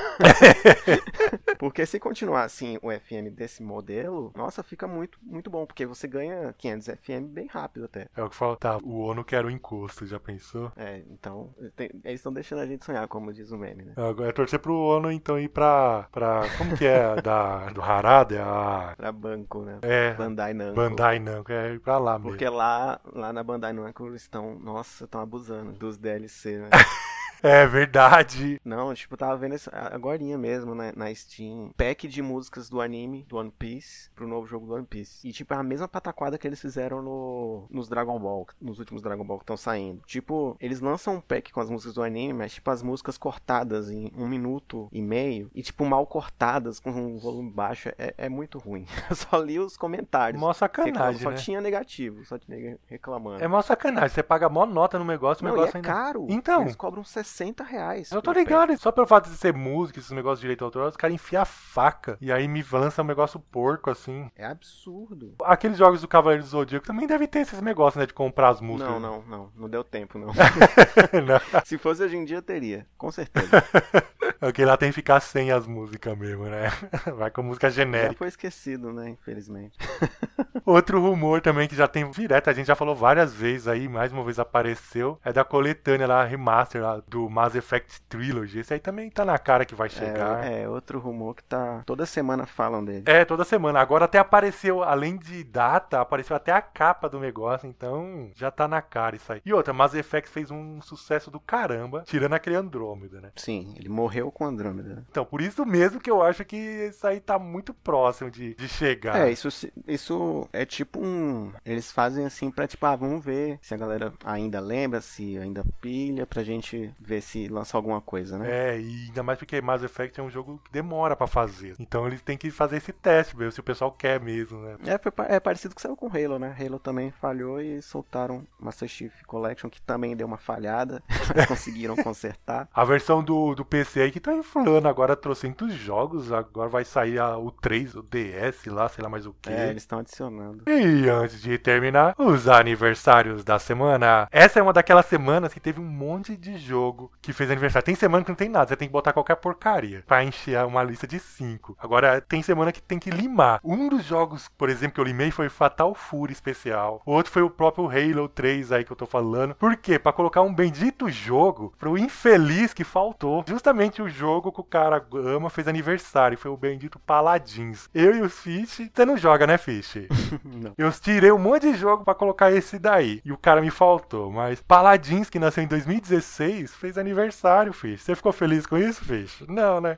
porque se continuar assim o FM desse modelo, nossa, fica muito, muito bom. Porque você ganha 500 FM bem rápido até. É o que falta. O ONU quer o encosto, já pensou? É, então, tem- eles estão deixando a gente sonhar, como diz o meme, né? Agora é torcer pro ONU então ir pra. pra como que é? da, do Harada? É a. Pra banco, né? É. Bandai Namco. Bandai não, é ir pra lá mesmo. Porque lá, lá na Bandai Namco eles estão, nossa, estão abusando dos DLC, né? É verdade. Não, tipo, tava vendo essa, agorinha mesmo né, na Steam. Pack de músicas do anime, do One Piece, pro novo jogo do One Piece. E, tipo, é a mesma pataquada que eles fizeram no, nos Dragon Ball, nos últimos Dragon Ball que estão saindo. Tipo, eles lançam um pack com as músicas do anime, mas, tipo, as músicas cortadas em um minuto e meio. E, tipo, mal cortadas, com um volume baixo. É, é muito ruim. Eu só li os comentários. Mó sacanagem, só né? tinha negativo, só tinha reclamando. É mó sacanagem. Você paga mó nota no negócio, o Não, negócio é ainda. caro. Então. Eles cobram 60 reais. Eu tô ligado, só pelo fato de ser música, esses negócios de direito autoral, os caras enfiam a faca e aí me lança um negócio porco assim. É absurdo. Aqueles jogos do Cavaleiro do Zodíaco também devem ter esses negócios, né, de comprar as músicas. Não, não, não. Não deu tempo, não. Não. Se fosse hoje em dia, teria. Com certeza. Aquele lá tem que ficar sem as músicas mesmo, né? Vai com música Já genérica. foi esquecido, né? Infelizmente. Outro rumor também que já tem direto, a gente já falou várias vezes aí, mais uma vez apareceu, é da coletânea lá, remaster lá, do Mass Effect Trilogy. Esse aí também tá na cara que vai chegar. É, é outro rumor que tá. Toda semana falam dele. É, toda semana. Agora até apareceu, além de data, apareceu até a capa do negócio, então já tá na cara isso aí. E outra, Mass Effect fez um sucesso do caramba, tirando aquele Andrômeda, né? Sim, ele morreu com Andrômeda. Então, por isso mesmo que eu acho que isso aí tá muito próximo de, de chegar. É, isso, isso é tipo um. Eles fazem assim pra tipo, ah, vamos ver se a galera ainda lembra, se ainda pilha, pra gente ver se lança alguma coisa, né? É, e ainda mais porque Mass Effect é um jogo que demora pra fazer. Então eles têm que fazer esse teste, ver se o pessoal quer mesmo, né? É, foi é parecido com o que saiu com Halo, né? Halo também falhou e soltaram Master Chief Collection, que também deu uma falhada, mas conseguiram consertar. A versão do, do PC aí que tá inflando agora trocentos jogos, agora vai sair a- o 3, o DS lá, sei lá mais o que. É, eles estão adicionando. E antes de terminar, os aniversários da semana. Essa é uma daquelas semanas que teve um monte de jogo que fez aniversário. Tem semana que não tem nada, você tem que botar qualquer porcaria pra encher uma lista de cinco. Agora, tem semana que tem que limar. Um dos jogos, por exemplo, que eu limei foi Fatal Fury especial. O outro foi o próprio Halo 3 aí que eu tô falando. Por quê? Pra colocar um bendito jogo pro infeliz que faltou. Justamente o jogo que o cara ama fez aniversário. Foi o bendito Paladins. Eu e o Fish. Você não joga, né, Fish? Não. Eu tirei um monte de jogo pra colocar esse daí. E o cara me faltou. Mas Paladins, que nasceu em 2016, fez aniversário, Fish. Você ficou feliz com isso, Fish? Não, né?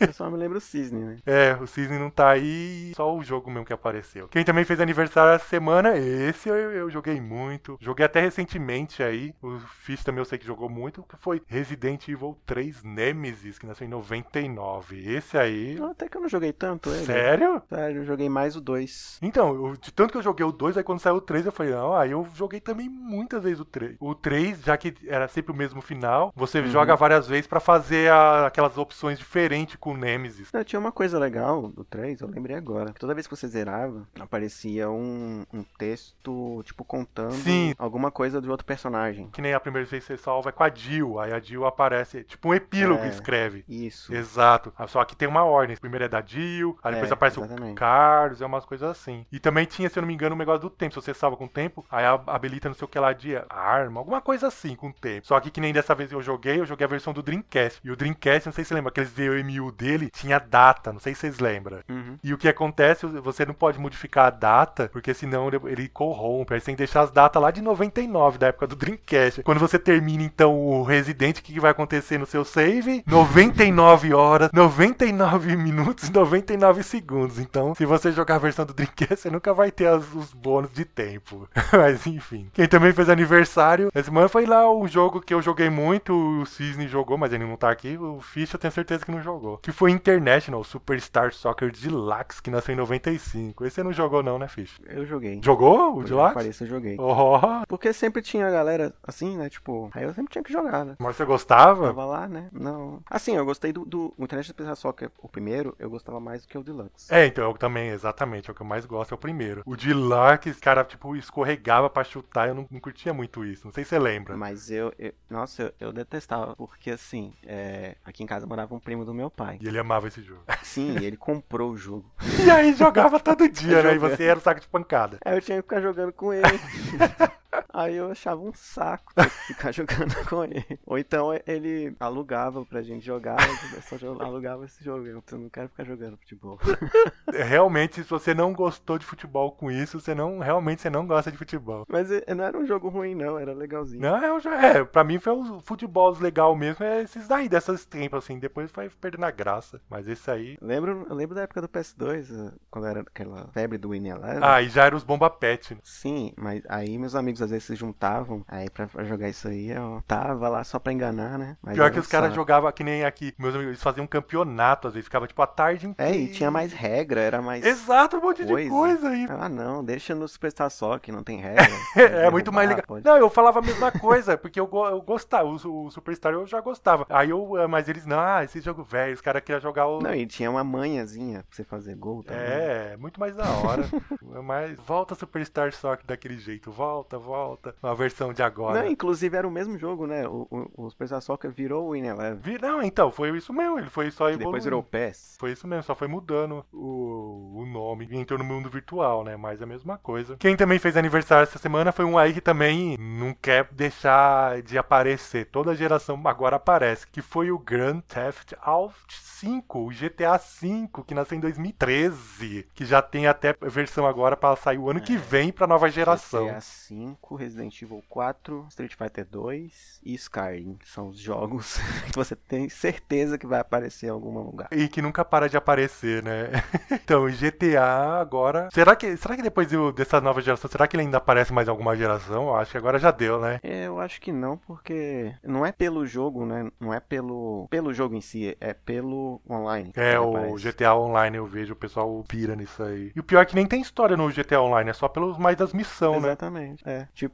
Eu só me lembro o Cisne, né? É, o Cisne não tá aí, só o jogo mesmo que apareceu. Quem também fez aniversário essa semana, esse eu, eu joguei muito. Joguei até recentemente aí. O Fish também eu sei que jogou muito, que foi Resident Evil 3 Nemesis, que nasceu em 99. Esse aí. Não, Até que eu não joguei tanto ele. Sério? Sério, eu joguei mais o 2. Então, eu- de tanto que eu joguei o 2, aí quando saiu o 3, eu falei, não, aí eu joguei também muitas vezes o 3. O 3, já que era sempre o mesmo final, você joga várias vezes pra fazer a- aquelas opções diferentes com o Nemesis. Não, tinha uma coisa legal do 3, eu lembrei agora. Toda vez que você zerava, aparecia um, um texto, tipo, contando Sim. alguma coisa do outro personagem. Que nem a primeira vez que você salva é com a Jill, aí a Jill aparece, tipo um epílogo É. escreve. Isso. Exato. Só que tem uma ordem. Primeiro é da Jill, aí depois É, aparece o exatamente. Carlos, é umas coisas assim. E também tinha, se eu não me engano, um negócio do tempo. Se você salva com o tempo, aí habilita não sei o que lá de arma, alguma coisa assim com o tempo. Só que que nem dessa vez eu joguei, eu joguei a versão do Dreamcast. E o Dreamcast, não sei se você lembra, aqueles VMU dele tinha data, não sei se vocês lembram. Uhum. E o que acontece, você não pode modificar a data, porque senão ele, ele corrompe. Aí você tem que deixar as datas lá de 99, da época do Dreamcast. Quando você termina, então, o Resident, o que, que vai acontecer no seu save? 99 horas, 99 minutos e 99 segundos. Então, se você jogar a versão do Dreamcast, você nunca vai ter as- os bônus de tempo. Mas, enfim. Quem também fez aniversário, essa semana foi lá o jogo que eu joguei muito, o Cisne jogou, mas ele não tá aqui. O Fish eu tenho certeza que não jogou. Que foi International Superstar Soccer Deluxe, que nasceu em 95. Esse você não jogou não, né, Fish? Eu joguei. Jogou o Deluxe? Pareça, eu joguei. Oh, Porque sempre tinha a galera assim, né? Tipo, aí eu sempre tinha que jogar, né? mas você gostava? Tava lá, né? Não. Assim, eu gostei do, do o Internet Special Soccer, o primeiro, eu gostava mais do que o Deluxe. É, então eu também, exatamente. É o que eu mais gosto, é o primeiro. O Deluxe, cara, tipo, escorregava pra chutar, eu não, não curtia muito isso. Não sei se você lembra. Mas eu, eu- nossa, eu, eu detestava, porque assim, é, aqui em casa morava um primo do meu pai. E ele amava esse jogo. Sim, ele comprou o jogo. E aí jogava todo dia, né? E você era o saco de pancada. Aí eu tinha que ficar jogando com ele. Aí eu achava um saco ficar jogando com ele. Ou então ele alugava pra gente jogar, eu só alugava esse jogo. Eu não quero ficar jogando futebol. Realmente, se você não gostou de futebol com isso, você não. Realmente você não gosta de futebol. Mas eh, não era um jogo ruim, não, era legalzinho. Não, é, já, é, pra mim foi o futebol legal mesmo, é esses daí, dessas tempos, assim, depois foi perdendo a graça. Mas esse aí. Lembro, eu lembro da época do PS2, eh, quando era aquela febre do Eleven. Ah, e já era os bomba pet. né? Sim, mas aí meus amigos às vezes se juntavam aí pra, pra jogar isso aí. Eu tava lá só pra enganar, né? Mas Pior que os caras jogavam que nem aqui. Meus amigos, eles faziam um campeonato, às vezes ficava tipo a tarde inteira. É, e tinha mais regra, era mais. Exato, um monte de coisa. coisa aí. Ah, não, deixa no Superstar Soccer, não tem regra. É, muito mais legal. Pode- Não, eu falava a mesma coisa, porque eu, go- eu gostava. O, o Superstar eu já gostava. Aí eu. eh, Mas eles, não, ah, esse jogo velho, os caras queriam jogar o. Não, e tinha uma manhãzinha pra você fazer gol também. É, muito mais da hora. Mas volta Superstar Soccer daquele jeito. Volta, volta. Uma versão de agora. Não, inclusive era o mesmo jogo, né? O, o, o Superstar Soccer virou o Win Eleven. Não, então, foi isso mesmo. Ele foi só evoluindo. Depois virou o PES. Foi isso mesmo, só foi mudando o, o nome e entrou no mundo virtual, né? Mas é a mesma coisa. Quem também fez aniversário essa semana foi um aí que também não quer deixar de aparecer. Toda geração agora aparece. Que foi o Grand Theft Auto 5, o GTA V, que nasceu em 2013. Que já tem até versão agora para sair o ano que vem pra nova geração. GTA V, Resident Evil 4, Street Fighter 2 e Skyrim. São os jogos que você tem certeza que vai aparecer em algum lugar. E que nunca para de aparecer, né? então, GTA agora. Será que, será que depois dessa nova geração, será que ele ainda aparece mais alguma geração? Eu acho que agora já deu, né? Eu acho que não, porque não é pelo jogo, né? Não é pelo, pelo jogo em si, é pelo online. É, o aparece. GTA Online eu vejo o pessoal pira nisso aí. E o pior é que nem tem história no GTA Online, é só pelos mais das missões, né? Exatamente. É. Tipo,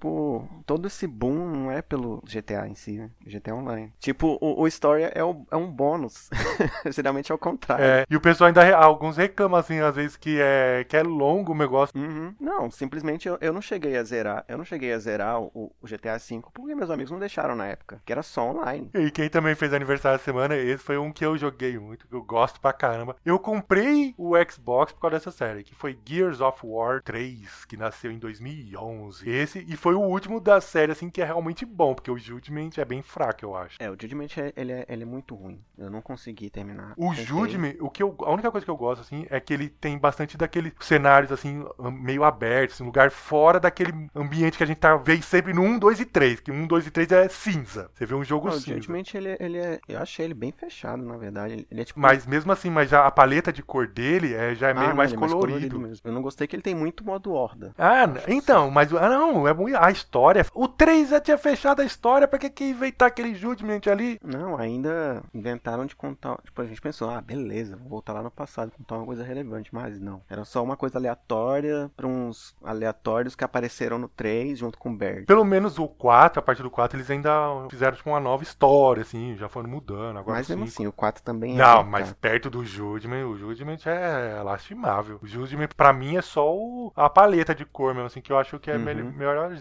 todo esse boom não é pelo GTA em si, né? GTA Online. Tipo, o, o Story é, o- é um bônus. Geralmente é o contrário. É, e o pessoal ainda, alguns reclamam assim, às vezes que é, que é longo o negócio. Uhum. Não, simplesmente eu, eu não cheguei a zerar. Eu não cheguei a zerar o, o GTA V porque meus amigos não deixaram na época. Que era só online. E quem também fez aniversário essa semana, esse foi um que eu joguei muito, que eu gosto pra caramba. Eu comprei o Xbox por causa dessa série, que foi Gears of War 3, que nasceu em 2011. Esse, e foi o último da série, assim, que é realmente bom, porque o Judgment é bem fraco, eu acho. É, o Judgment é- ele é, ele é muito ruim. Eu não consegui terminar. O Tentei. Judgment, o que eu, a única coisa que eu gosto, assim, é que ele tem bastante daqueles cenários, assim, meio abertos, um lugar fora daquele ambiente que a gente tá vendo sempre no 1, 2 e 3, que 1, 2 e 3 é cinza. Você vê um jogo Não, o cinza. Judgment ele, ele é. Eu achei ele bem fechado, na verdade. Ele, é tipo. Mas mesmo assim, mas já a paleta de cor dele é, já é Ah, meio não, mais ele é colorido. mesmo. Eu não gostei que ele tem muito modo horda. Ah, então, mas ah, não, é muito. A história. O 3 já tinha fechado a história, pra que, que inventar aquele Judgment ali? Não, ainda inventaram de contar. Tipo, a gente pensou, ah, beleza, vou voltar lá no passado, contar uma coisa relevante. Mas não. Era só uma coisa aleatória pra uns aleatórios que apareceram no 3 junto com o Baird. Pelo menos o 4, a partir do 4, eles ainda fizeram tipo, uma nova história, assim, já foram mudando. Agora Mas mesmo 5. assim, o 4 também é. Não, mas perto do Judgment, o Judgment é lastimável. O Judgment, pra mim, é só o- a paleta de cor mesmo, assim, que eu acho que é Uhum. mel-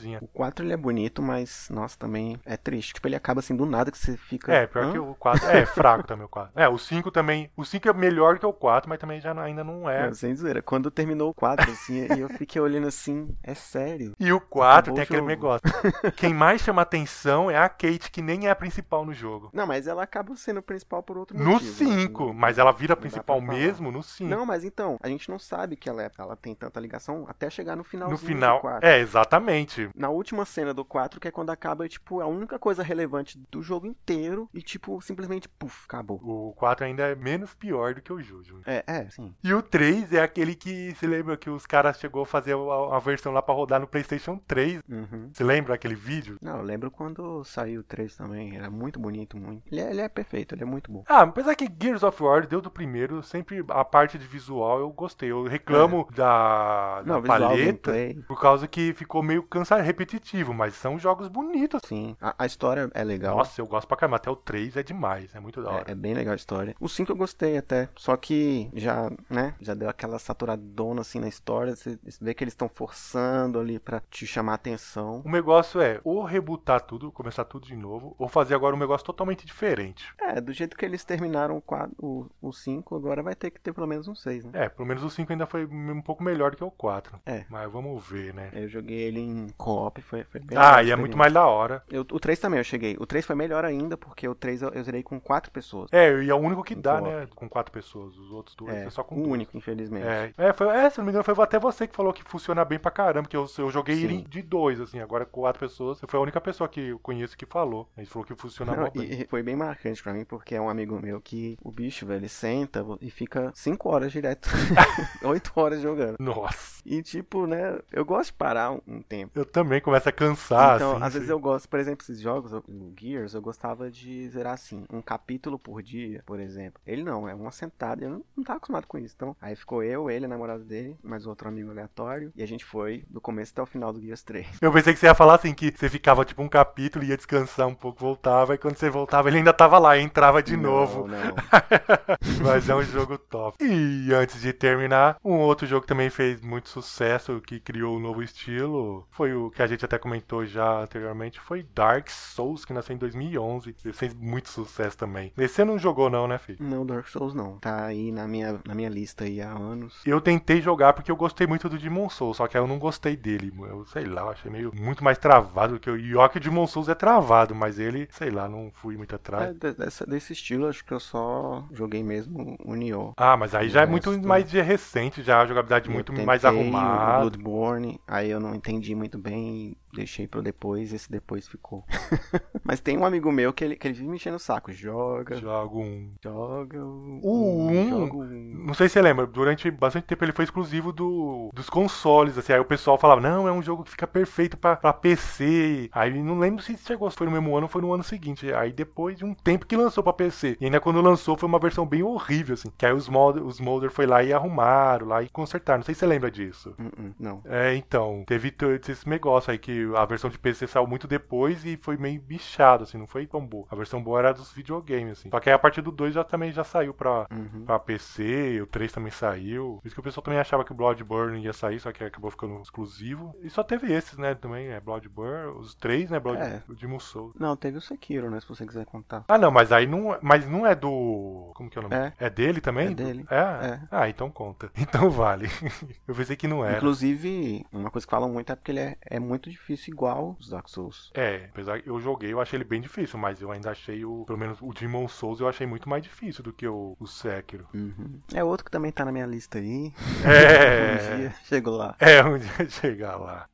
melhorzinha. O 4 ele é bonito, mas, nossa, também é triste. Tipo, ele acaba assim do nada que você fica. É, pior "Hã?" que o 4. É, fraco também o 4. É, o 5 também. O 5 é melhor que o 4, mas também já não- ainda não é. Não, sem zoeira. Quando terminou o 4, assim, eu fiquei olhando assim, é sério. E o 4 Acabou tem aquele negócio. Quem mais chama atenção é a Kate, que nem é a principal no jogo. Não, mas ela acaba sendo principal por outro No motivo. né? 5, Não- mas ela vira principal mesmo no 5. Não, mas então, a gente não sabe que ela, é, ela tem tanta ligação até chegar no final no do final. 4. É, exatamente. Na última cena do 4, que é quando acaba, tipo, a única coisa relevante do jogo inteiro e, tipo, simplesmente, puf, acabou. O 4 ainda é menos pior do que o Juju. É, é, sim. E o 3 é aquele que se lembra que os caras chegou a fazer a, a versão lá pra rodar no PlayStation 3. Uhum. Você lembra aquele vídeo? Não, eu lembro quando saiu o 3 também, era muito bonito, muito. Ele é, ele é perfeito, ele é muito bom. Ah, apesar que Gears of War deu do primeiro, sempre a parte de visual eu gostei. Eu reclamo da, da É. Não, paleta por causa que ficou meio cansado, repetitivo, mas são jogos bonitos. sim. A, a história é legal. Nossa, eu gosto pra caramba. Até o 3 é demais, é muito da hora. É, é bem legal a história. O 5 eu gostei até. Só que já, né? Já deu aquela saturadona assim na história. Você vê que eles estão forçando ali pra te chamar a atenção. O negócio é ou rebootar tudo, começar tudo de novo, ou fazer agora um negócio totalmente diferente. É, do jeito que eles terminaram o 4, o, o 5, agora vai ter que ter pelo menos um 6, né? É, pelo menos o 5 ainda foi um pouco melhor do que o 4. É. Mas vamos ver, né? Eu joguei ele em co-op, foi, foi bem Ah, e é muito mais da hora. Eu, o 3 também eu cheguei. O 3 foi melhor ainda, porque o 3 eu, eu zerei com 4 pessoas. É, e é o único que dá, né? Com quatro pessoas. Os outros dois é, É, só com o único, infelizmente. É, é, foi, é, se não me engano, foi até você que falou que funciona bem pra caramba, que eu, eu joguei Sim. de dois, assim, agora com quatro pessoas. Você foi a única pessoa que eu conheço que falou. Ele falou que funciona Não, bem. e, e foi bem marcante pra mim, porque é um amigo meu que o bicho, velho, ele senta e fica 5 horas direto. 8 horas jogando. Nossa, E tipo, né, eu gosto de parar um, um tempo. eu também começa a cansar. Então, assim, às vezes eu gosto, por exemplo, esses jogos, o Gears, eu gostava de zerar assim, um capítulo por dia, por exemplo. Ele não, é uma sentada, eu não, não tava acostumado com isso. Então, aí ficou eu, ele, a namorada dele, mais outro amigo aleatório, e a gente foi do começo até o final do Gears 3. Eu pensei que você ia falar assim, que você ficava tipo um capítulo, ia descansar um pouco, voltava, e quando você voltava ele ainda tava lá, entrava de Não, novo. Não, Mas é um jogo top. E antes de terminar, um outro jogo que também fez muito sucesso, que criou um novo estilo, foi o que a gente até comentou já anteriormente, foi Dark Souls, que nasceu em 2011. Ele fez muito sucesso também. Esse você não jogou não, né, filho? não, Dark Souls não. Tá aí na minha, na minha lista aí há anos. Eu tentei jogar porque eu gostei muito do Demon Souls, só que aí eu não gostei dele. Eu sei lá, eu achei meio muito mais travado que o o Demon Souls é travado, mas ele, sei lá, não fui muito É, atrás. de- dessa- desse estilo, acho que eu só joguei mesmo o Nioh. Ah, mas aí já é muito mais recente, já a jogabilidade Eu muito mais arrumada. Bloodborne, aí eu não entendi muito bem, tem deixei pro depois, esse depois ficou. Mas tem um amigo meu que ele, que ele vive me enchendo o saco. Joga, Jogo um. joga. O O um? Joga o um. Não sei se você lembra, durante bastante tempo ele foi exclusivo do, dos consoles, assim, aí o pessoal falava, não, é um jogo que fica perfeito pra, pra PC. Aí não lembro se chegou, se foi no mesmo ano ou foi no ano seguinte. Aí depois de um tempo que lançou pra PC. E ainda quando lançou foi uma versão bem horrível, assim. Que aí os molder, os molder foi lá e arrumaram, lá e consertaram. Não sei se você lembra disso. Hum, hum, Não. É, então, teve to- esse negócio aí que a versão de PC saiu muito depois e foi meio bichado, assim, não foi tão boa. A versão boa era dos videogames, assim. Só que aí a partir do 2 já também já saiu pra, Uhum. pra PC, o 3 também saiu. Por isso que o pessoal também achava que o Bloodborne ia sair, só que acabou ficando exclusivo. E só teve esses, né, também, é Bloodborne, os três, né, Blood, É. o Demon Souls. Não, teve o Sekiro, né? Se você quiser contar. Ah, não, mas aí não, mas não é do, como que é o nome? É. dele também? É dele. É? É. Ah, então conta. Então vale. Eu pensei que não era. Inclusive, uma coisa que falam muito é porque ele é, é muito difícil igual os Dark Souls. É, apesar que eu joguei, eu achei ele bem difícil, mas eu ainda achei o, pelo menos o Demon Souls eu achei muito mais difícil do que o, o Sekiro. Uhum. É outro que também tá na minha lista aí. Um É, dia chego lá. é um dia chegar lá.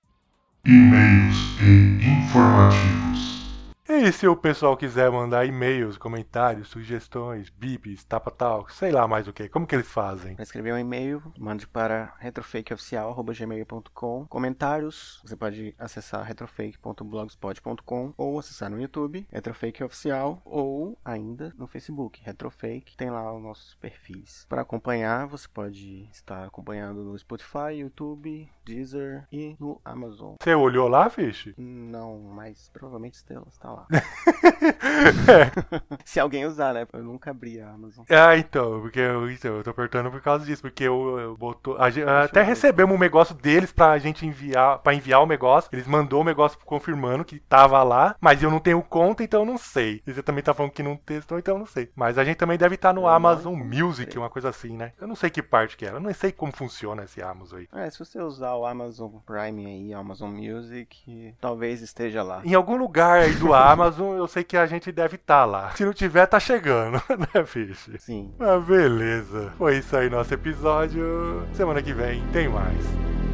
E-mails e informativos. E se o pessoal quiser mandar e-mails, comentários, sugestões, bips, tapa-tal, sei lá mais o que, como que eles fazem? Para escrever um e-mail, mande para retrofakeoficial.gmail.com. Comentários, você pode acessar retrofake.blogspot.com ou acessar no YouTube, Retrofake Oficial, ou ainda no Facebook, Retrofake. Tem lá os nossos perfis. Para acompanhar, você pode estar acompanhando no Spotify, YouTube, Deezer e no Amazon. Você olhou lá, Fish? Não, mas provavelmente está está lá. É. Se alguém usar, né? Eu nunca abri a Amazon. Ah, então, porque eu, então, eu tô perguntando por causa disso, porque eu, eu botou, a até recebemos um negócio deles pra gente enviar, pra enviar o negócio, eles mandou o negócio confirmando que tava lá, mas eu não tenho conta, então eu não sei. E você também tá falando que não testou, então eu não sei. Mas a gente também deve estar no Eu Amazon sei. Music, uma coisa assim, né? Eu não sei que parte que era, eu não sei como funciona esse Amazon aí. É, se você usar o Amazon Prime aí, Amazon Music, talvez esteja lá. Em algum lugar aí do Amazon, eu sei que a gente deve estar lá. Se não tiver, tá chegando, né, Fish? Sim. Ah, beleza. Foi isso aí nosso episódio. Semana que vem tem mais.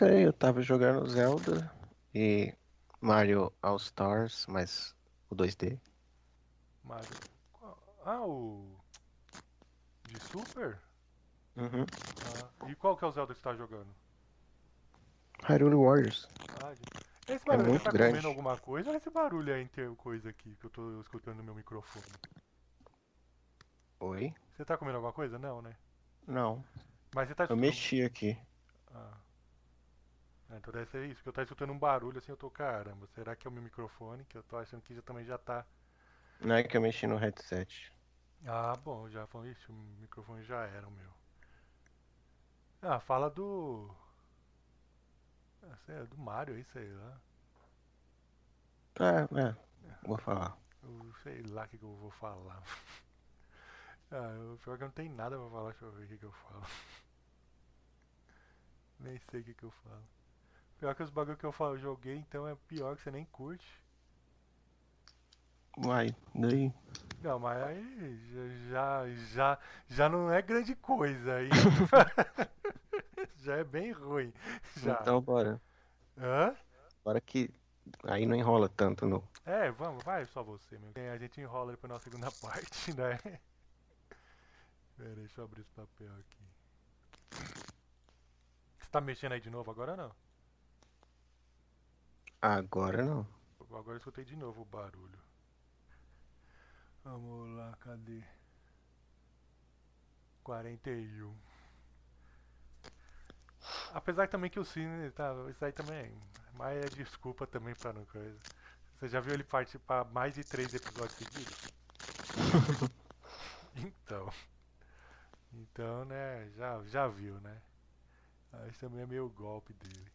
Sei, eu tava jogando Zelda e Mario All Stars, mas o 2D. Mario. Ah, o. De Super? Uhum. Ah, e qual que é o Zelda que você tá jogando? Hyrule Warriors. Ah, de- esse barulho, muito você tá grande. comendo alguma coisa ou esse barulho aí tem coisa aqui que eu tô escutando no meu microfone? Oi? Você tá comendo alguma coisa? Não, né? Não, Mas você tá eu escutando. mexi aqui. Ah. É, então deve ser isso, porque eu tô escutando um barulho assim, eu tô, caramba, será que é o meu microfone? Que eu tô achando que já também já tá. Não é que eu mexi no headset. Ah, bom, já falou isso, o microfone já era o meu. Ah, fala do. Ah, sei lá, do Mario aí, sei lá. Ah, é, vou falar. Eu sei lá o que, que eu vou falar. ah, eu, pior que eu não tenho nada pra falar, deixa eu ver o que, que eu falo. nem sei o que, que eu falo. Pior que os bagulho que eu falo, joguei, então é pior que você nem curte. Uai, daí. Não, mas aí já, já, já, não é grande coisa aí. já é bem ruim. Já. Então bora. Hã? Bora que aí não enrola tanto no. É, vamos, vai só você, meu. A gente enrola depois na segunda parte, né? Pera, deixa eu abrir esse papel aqui. Você tá mexendo aí de novo agora ou não? Agora não. Agora eu escutei de novo o barulho. Vamos lá, cadê? 41. Apesar também que o Cine tá. Isso aí também. Mas é desculpa também pra não coisa. Você já viu ele participar mais de três episódios seguidos? então. Então, né? Já, já viu, né? Isso também é meio golpe dele.